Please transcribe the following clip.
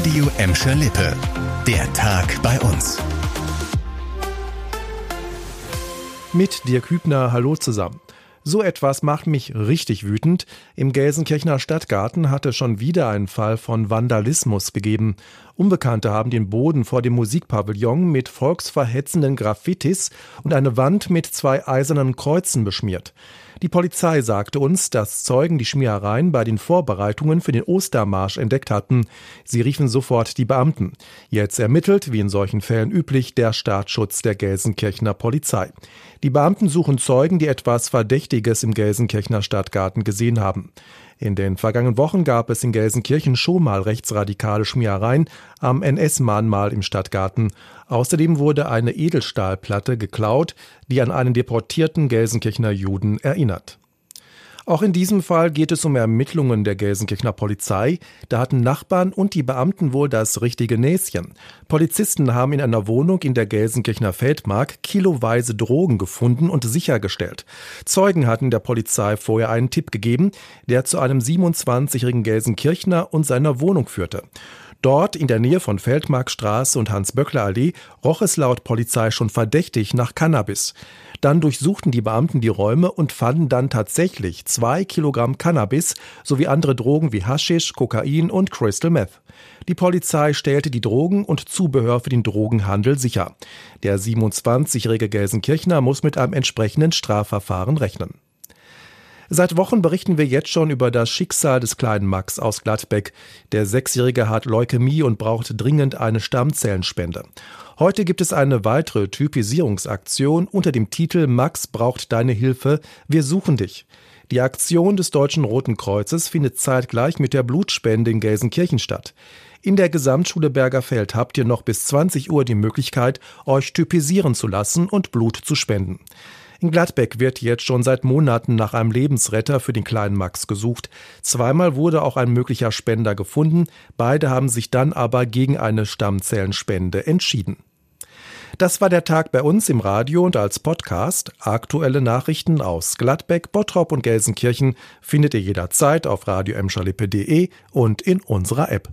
Radio Emscher Lippe. Der Tag bei uns. Mit Dirk Hübner, hallo zusammen. So etwas macht mich richtig wütend. Im Gelsenkirchener Stadtgarten hatte schon wieder einen Fall von Vandalismus gegeben. Unbekannte haben den Boden vor dem Musikpavillon mit volksverhetzenden Graffitis und eine Wand mit zwei eisernen Kreuzen beschmiert. Die Polizei sagte uns, dass Zeugen die Schmierereien bei den Vorbereitungen für den Ostermarsch entdeckt hatten. Sie riefen sofort die Beamten. Jetzt ermittelt, wie in solchen Fällen üblich, der Staatsschutz der Gelsenkirchener Polizei. Die Beamten suchen Zeugen, die etwas Verdächtiges im Gelsenkirchener Stadtgarten gesehen haben. In den vergangenen Wochen gab es in Gelsenkirchen schon mal rechtsradikale Schmierereien am NS-Mahnmal im Stadtgarten. Außerdem wurde eine Edelstahlplatte geklaut, die an einen deportierten Gelsenkirchener Juden erinnert. Auch in diesem Fall geht es um Ermittlungen der Gelsenkirchener Polizei. Da hatten Nachbarn und die Beamten wohl das richtige Näschen. Polizisten haben in einer Wohnung in der Gelsenkirchener Feldmark kiloweise Drogen gefunden und sichergestellt. Zeugen hatten der Polizei vorher einen Tipp gegeben, der zu einem 27-jährigen Gelsenkirchner und seiner Wohnung führte. Dort in der Nähe von Feldmarkstraße und Hans-Böckler-Allee roch es laut Polizei schon verdächtig nach Cannabis. Dann durchsuchten die Beamten die Räume und fanden dann tatsächlich zwei Kilogramm Cannabis sowie andere Drogen wie Haschisch, Kokain und Crystal Meth. Die Polizei stellte die Drogen und Zubehör für den Drogenhandel sicher. Der 27-jährige Gelsenkirchner muss mit einem entsprechenden Strafverfahren rechnen. Seit Wochen berichten wir jetzt schon über das Schicksal des kleinen Max aus Gladbeck. Der Sechsjährige hat Leukämie und braucht dringend eine Stammzellenspende. Heute gibt es eine weitere Typisierungsaktion unter dem Titel Max braucht deine Hilfe, wir suchen dich. Die Aktion des Deutschen Roten Kreuzes findet zeitgleich mit der Blutspende in Gelsenkirchen statt. In der Gesamtschule Bergerfeld habt ihr noch bis 20 Uhr die Möglichkeit, euch typisieren zu lassen und Blut zu spenden. In Gladbeck wird jetzt schon seit Monaten nach einem Lebensretter für den kleinen Max gesucht. Zweimal wurde auch ein möglicher Spender gefunden. Beide haben sich dann aber gegen eine Stammzellenspende entschieden. Das war der Tag bei uns im Radio und als Podcast. Aktuelle Nachrichten aus Gladbeck, Bottrop und Gelsenkirchen findet ihr jederzeit auf radio und in unserer App.